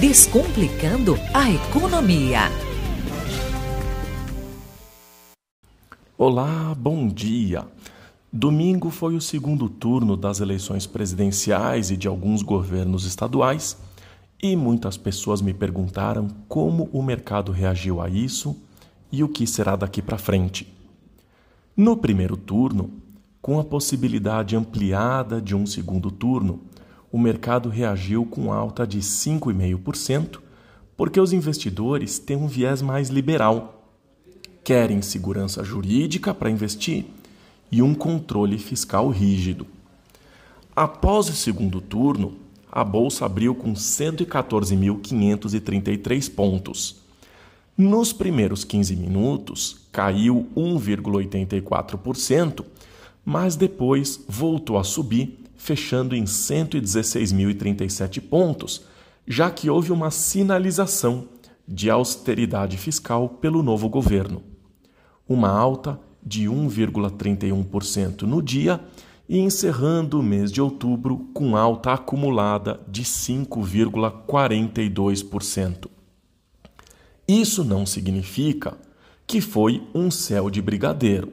Descomplicando a economia. Olá, bom dia. Domingo foi o segundo turno das eleições presidenciais e de alguns governos estaduais, e muitas pessoas me perguntaram como o mercado reagiu a isso e o que será daqui para frente. No primeiro turno, com a possibilidade ampliada de um segundo turno, o mercado reagiu com alta de 5,5%, porque os investidores têm um viés mais liberal. Querem segurança jurídica para investir e um controle fiscal rígido. Após o segundo turno, a bolsa abriu com 114.533 pontos. Nos primeiros 15 minutos, caiu 1,84%, mas depois voltou a subir fechando em 116.037 pontos, já que houve uma sinalização de austeridade fiscal pelo novo governo. Uma alta de 1,31% no dia e encerrando o mês de outubro com alta acumulada de 5,42%. Isso não significa que foi um céu de brigadeiro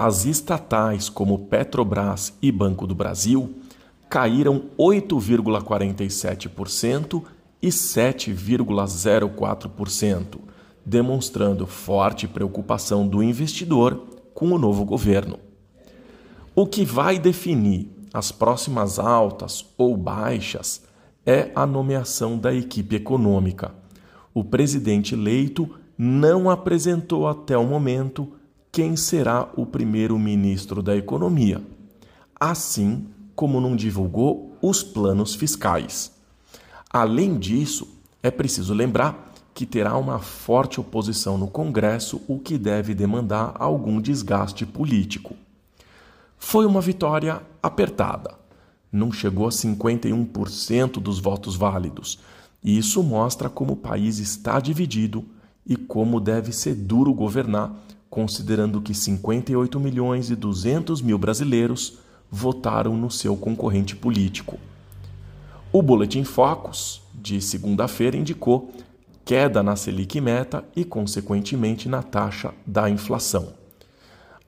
as estatais como Petrobras e Banco do Brasil caíram 8,47% e 7,04%, demonstrando forte preocupação do investidor com o novo governo. O que vai definir as próximas altas ou baixas é a nomeação da equipe econômica. O presidente eleito não apresentou até o momento quem será o primeiro-ministro da Economia, assim como não divulgou os planos fiscais. Além disso, é preciso lembrar que terá uma forte oposição no Congresso, o que deve demandar algum desgaste político. Foi uma vitória apertada. Não chegou a 51% dos votos válidos. E isso mostra como o país está dividido e como deve ser duro governar considerando que 58 milhões e 200 mil brasileiros votaram no seu concorrente político. O Boletim Focus, de segunda-feira, indicou queda na Selic meta e, consequentemente, na taxa da inflação.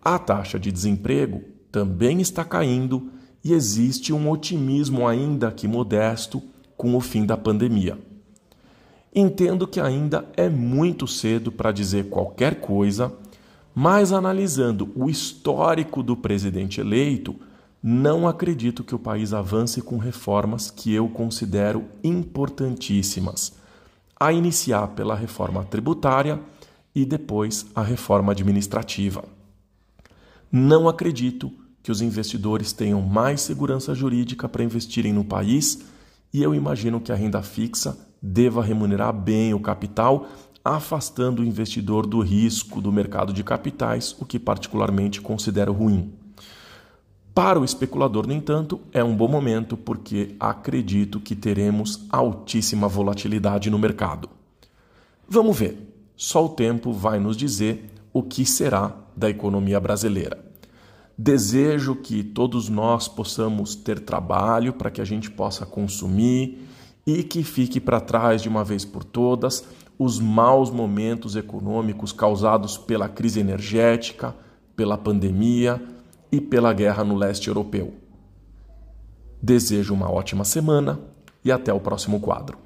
A taxa de desemprego também está caindo e existe um otimismo ainda que modesto com o fim da pandemia. Entendo que ainda é muito cedo para dizer qualquer coisa mas analisando o histórico do presidente eleito, não acredito que o país avance com reformas que eu considero importantíssimas, a iniciar pela reforma tributária e depois a reforma administrativa. Não acredito que os investidores tenham mais segurança jurídica para investirem no país e eu imagino que a renda fixa deva remunerar bem o capital afastando o investidor do risco do mercado de capitais, o que particularmente considero ruim. Para o especulador, no entanto, é um bom momento porque acredito que teremos altíssima volatilidade no mercado. Vamos ver. Só o tempo vai nos dizer o que será da economia brasileira. Desejo que todos nós possamos ter trabalho para que a gente possa consumir e que fique para trás de uma vez por todas os maus momentos econômicos causados pela crise energética, pela pandemia e pela guerra no leste europeu. Desejo uma ótima semana e até o próximo quadro.